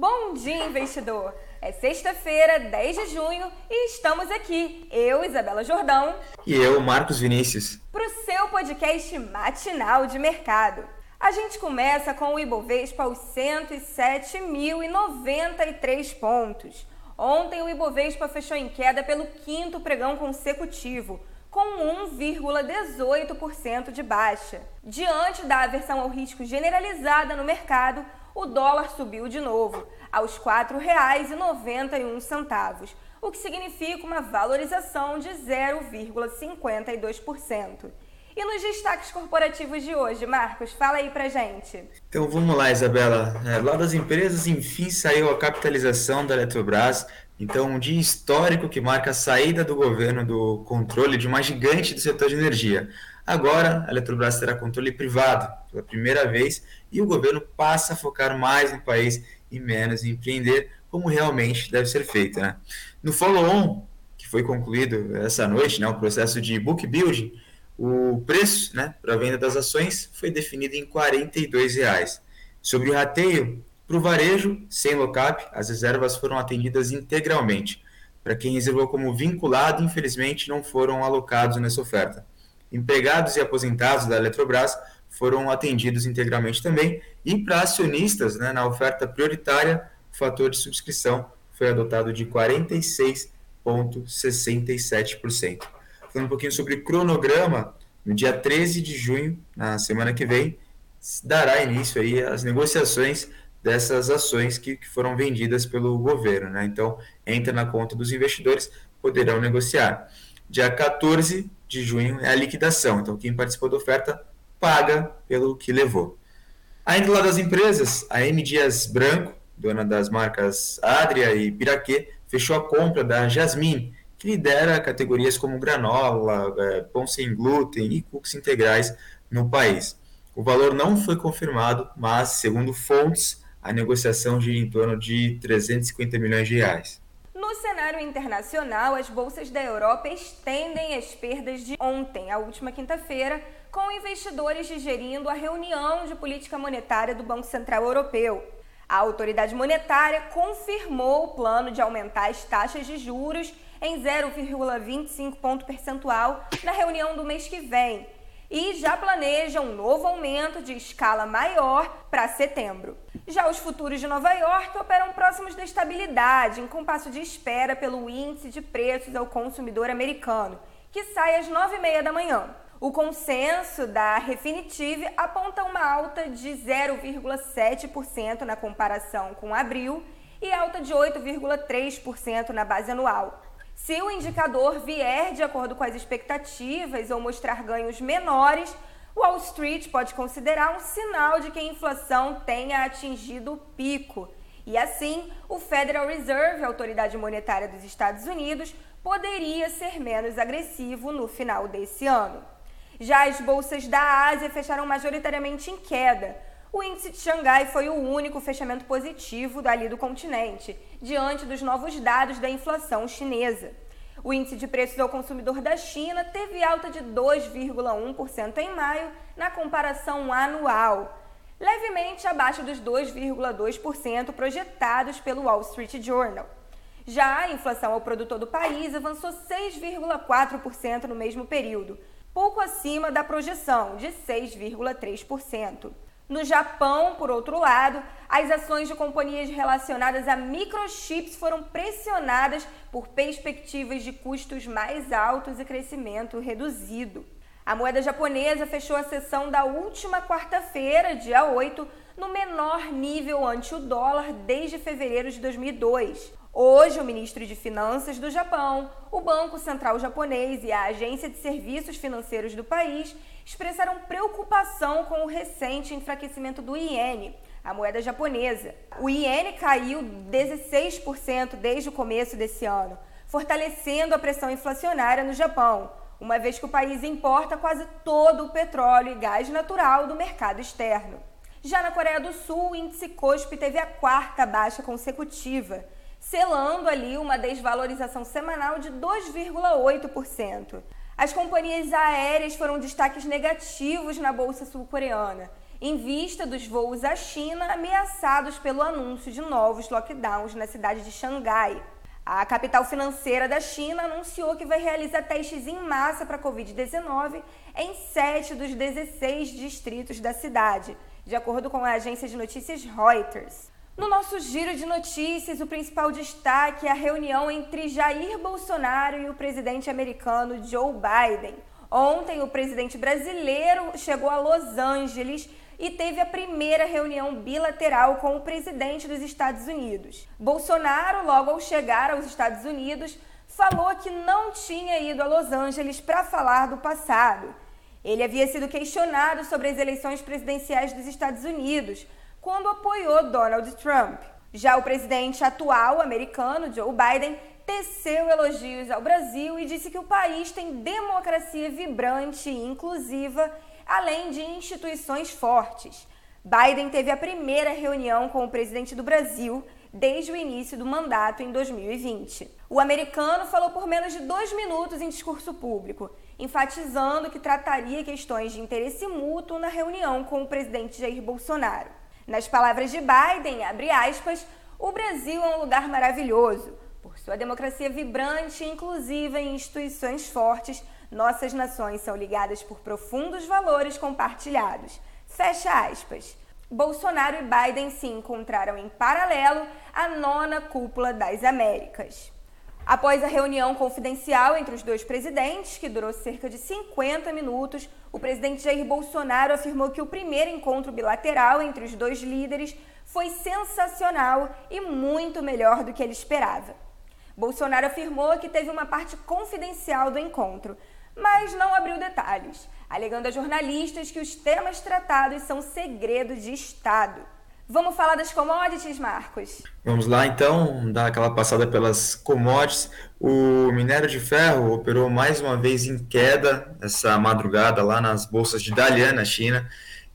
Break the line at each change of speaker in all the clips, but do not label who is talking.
Bom dia, investidor! É sexta-feira, 10 de junho, e estamos aqui, eu, Isabela Jordão.
E eu, Marcos Vinícius.
Para o seu podcast matinal de mercado. A gente começa com o Ibovespa aos 107.093 pontos. Ontem o Ibovespa fechou em queda pelo quinto pregão consecutivo, com 1,18% de baixa. Diante da aversão ao risco generalizada no mercado, o dólar subiu de novo, aos R$ 4,91, o que significa uma valorização de 0,52%. E nos destaques corporativos de hoje, Marcos, fala aí pra gente.
Então vamos lá, Isabela. É, lá das empresas, enfim, saiu a capitalização da Eletrobras. Então, um dia histórico que marca a saída do governo do controle de uma gigante do setor de energia. Agora, a Eletrobras terá controle privado pela primeira vez e o governo passa a focar mais no país e menos em empreender, como realmente deve ser feito. Né? No follow-on, que foi concluído essa noite, né, o processo de book building, o preço né, para a venda das ações foi definido em 42 reais. Sobre o rateio, para o varejo, sem lock-up, as reservas foram atendidas integralmente. Para quem reservou como vinculado, infelizmente não foram alocados nessa oferta. Empregados e aposentados da Eletrobras foram atendidos integralmente também. E para acionistas, né, na oferta prioritária, o fator de subscrição foi adotado de 46,67%. Falando um pouquinho sobre cronograma, no dia 13 de junho, na semana que vem, dará início aí às negociações dessas ações que, que foram vendidas pelo governo. Né? Então, entra na conta dos investidores, poderão negociar. Dia 14 de junho é a liquidação. Então, quem participou da oferta paga pelo que levou. Ainda lá das empresas, a M Dias Branco, dona das marcas Adria e Piraquê, fechou a compra da Jasmine, que lidera categorias como granola, é, pão sem glúten e cookies integrais no país. O valor não foi confirmado, mas, segundo fontes, a negociação gira em torno de 350 milhões de reais.
No cenário internacional, as bolsas da Europa estendem as perdas de ontem, a última quinta-feira, com investidores digerindo a reunião de política monetária do Banco Central Europeu. A autoridade monetária confirmou o plano de aumentar as taxas de juros em 0,25 ponto percentual na reunião do mês que vem e já planeja um novo aumento de escala maior para setembro. Já os futuros de Nova York operam próximos da estabilidade, em compasso de espera pelo índice de preços ao consumidor americano, que sai às 9h30 da manhã. O consenso da Refinitiv aponta uma alta de 0,7% na comparação com abril e alta de 8,3% na base anual. Se o indicador vier de acordo com as expectativas ou mostrar ganhos menores, Wall Street pode considerar um sinal de que a inflação tenha atingido o pico. E assim, o Federal Reserve, a autoridade monetária dos Estados Unidos, poderia ser menos agressivo no final desse ano. Já as bolsas da Ásia fecharam majoritariamente em queda. O índice de Xangai foi o único fechamento positivo dali do continente, diante dos novos dados da inflação chinesa. O índice de preços ao consumidor da China teve alta de 2,1% em maio na comparação anual, levemente abaixo dos 2,2% projetados pelo Wall Street Journal. Já a inflação ao produtor do país avançou 6,4% no mesmo período, pouco acima da projeção de 6,3%. No Japão, por outro lado, as ações de companhias relacionadas a microchips foram pressionadas por perspectivas de custos mais altos e crescimento reduzido. A moeda japonesa fechou a sessão da última quarta-feira, dia 8, no menor nível ante o dólar desde fevereiro de 2002. Hoje, o ministro de Finanças do Japão, o Banco Central Japonês e a Agência de Serviços Financeiros do país expressaram preocupação com o recente enfraquecimento do iene, a moeda japonesa. O iene caiu 16% desde o começo desse ano, fortalecendo a pressão inflacionária no Japão, uma vez que o país importa quase todo o petróleo e gás natural do mercado externo. Já na Coreia do Sul, o índice COSP teve a quarta baixa consecutiva selando ali uma desvalorização semanal de 2,8%. As companhias aéreas foram destaques negativos na bolsa sul-coreana em vista dos voos à China ameaçados pelo anúncio de novos lockdowns na cidade de Xangai. A capital financeira da China anunciou que vai realizar testes em massa para a Covid-19 em sete dos 16 distritos da cidade, de acordo com a agência de notícias Reuters. No nosso giro de notícias, o principal destaque é a reunião entre Jair Bolsonaro e o presidente americano Joe Biden. Ontem, o presidente brasileiro chegou a Los Angeles e teve a primeira reunião bilateral com o presidente dos Estados Unidos. Bolsonaro, logo ao chegar aos Estados Unidos, falou que não tinha ido a Los Angeles para falar do passado. Ele havia sido questionado sobre as eleições presidenciais dos Estados Unidos, quando apoiou Donald Trump. Já o presidente atual americano, Joe Biden, teceu elogios ao Brasil e disse que o país tem democracia vibrante e inclusiva além de instituições fortes. Biden teve a primeira reunião com o presidente do Brasil desde o início do mandato em 2020. O americano falou por menos de dois minutos em discurso público, enfatizando que trataria questões de interesse mútuo na reunião com o presidente Jair Bolsonaro. Nas palavras de Biden, abre aspas, o Brasil é um lugar maravilhoso. Por sua democracia vibrante, inclusiva em instituições fortes, nossas nações são ligadas por profundos valores compartilhados. Fecha aspas. Bolsonaro e Biden se encontraram em paralelo à nona cúpula das Américas. Após a reunião confidencial entre os dois presidentes, que durou cerca de 50 minutos, o presidente Jair Bolsonaro afirmou que o primeiro encontro bilateral entre os dois líderes foi sensacional e muito melhor do que ele esperava. Bolsonaro afirmou que teve uma parte confidencial do encontro, mas não abriu detalhes, alegando a jornalistas que os temas tratados são segredo de Estado. Vamos falar das commodities, Marcos?
Vamos lá então, dar aquela passada pelas commodities. O minério de ferro operou mais uma vez em queda essa madrugada lá nas bolsas de Dalian, na China,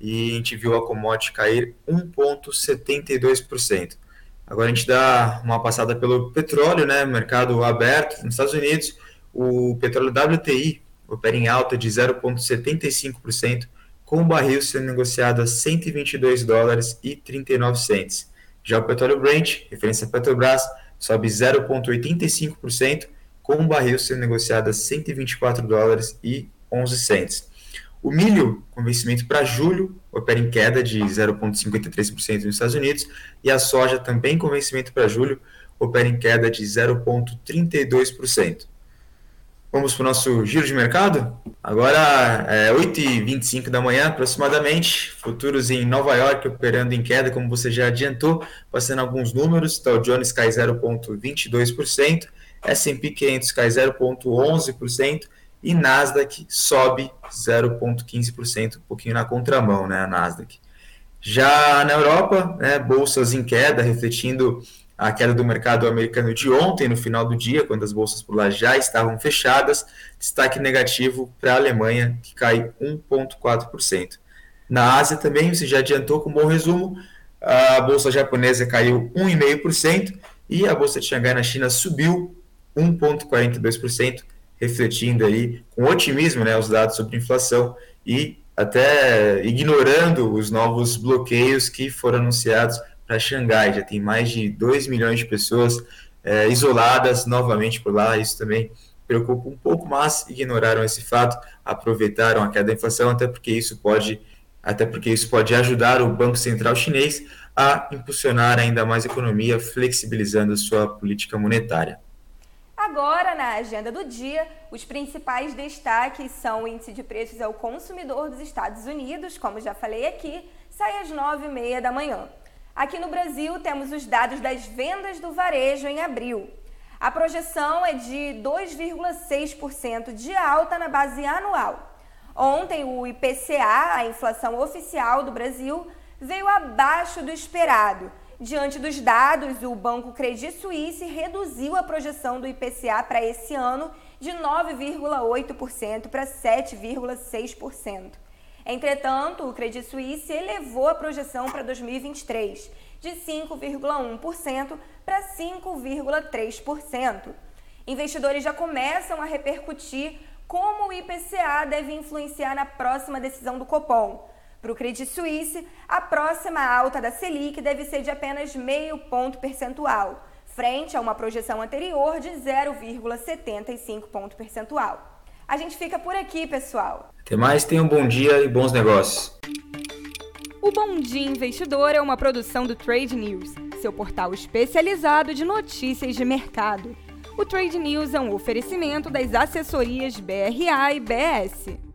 e a gente viu a commodity cair 1,72%. Agora a gente dá uma passada pelo petróleo, né? Mercado aberto nos Estados Unidos. O petróleo WTI opera em alta de 0,75%, com o barril sendo negociado a 122 dólares e 39 centes. Já o petróleo Brent, referência Petrobras, sobe 0,85%, com o barril sendo negociado a 124 dólares e 11 centes. O milho, com vencimento para julho, opera em queda de 0,53% nos Estados Unidos, e a soja, também com vencimento para julho, opera em queda de 0,32%. Vamos para o nosso giro de mercado? Agora é 8h25 da manhã, aproximadamente. Futuros em Nova York operando em queda, como você já adiantou, passando alguns números. Dow Jones cai 0,22%, S&P 500 cai 0,11% e Nasdaq sobe 0,15%, um pouquinho na contramão, né, a Nasdaq. Já na Europa, né, bolsas em queda, refletindo a queda do mercado americano de ontem, no final do dia, quando as bolsas por lá já estavam fechadas, destaque negativo para a Alemanha, que cai 1,4%. Na Ásia também, você já adiantou com um bom resumo, a bolsa japonesa caiu 1,5% e a bolsa de Xangai na China subiu 1,42%, refletindo aí com otimismo né, os dados sobre inflação e até ignorando os novos bloqueios que foram anunciados para Xangai. Já tem mais de 2 milhões de pessoas é, isoladas novamente por lá. Isso também preocupa um pouco, mas ignoraram esse fato, aproveitaram a queda da inflação, até porque isso pode, até porque isso pode ajudar o Banco Central chinês a impulsionar ainda mais a economia, flexibilizando sua política monetária.
Agora, na agenda do dia, os principais destaques são o índice de preços ao consumidor dos Estados Unidos, como já falei aqui, sai às 9h30 da manhã. Aqui no Brasil, temos os dados das vendas do varejo em abril. A projeção é de 2,6% de alta na base anual. Ontem, o IPCA, a inflação oficial do Brasil, veio abaixo do esperado. Diante dos dados, o Banco Credit Suisse reduziu a projeção do IPCA para esse ano de 9,8% para 7,6%. Entretanto, o Credit Suisse elevou a projeção para 2023 de 5,1% para 5,3%. Investidores já começam a repercutir como o IPCA deve influenciar na próxima decisão do Copom. Para o Credit Suisse, a próxima alta da Selic deve ser de apenas meio ponto percentual, frente a uma projeção anterior de 0,75 ponto percentual. A gente fica por aqui, pessoal.
Até mais, tenham um bom dia e bons negócios.
O Bom Dia Investidor é uma produção do Trade News, seu portal especializado de notícias de mercado. O Trade News é um oferecimento das assessorias BRA e BS.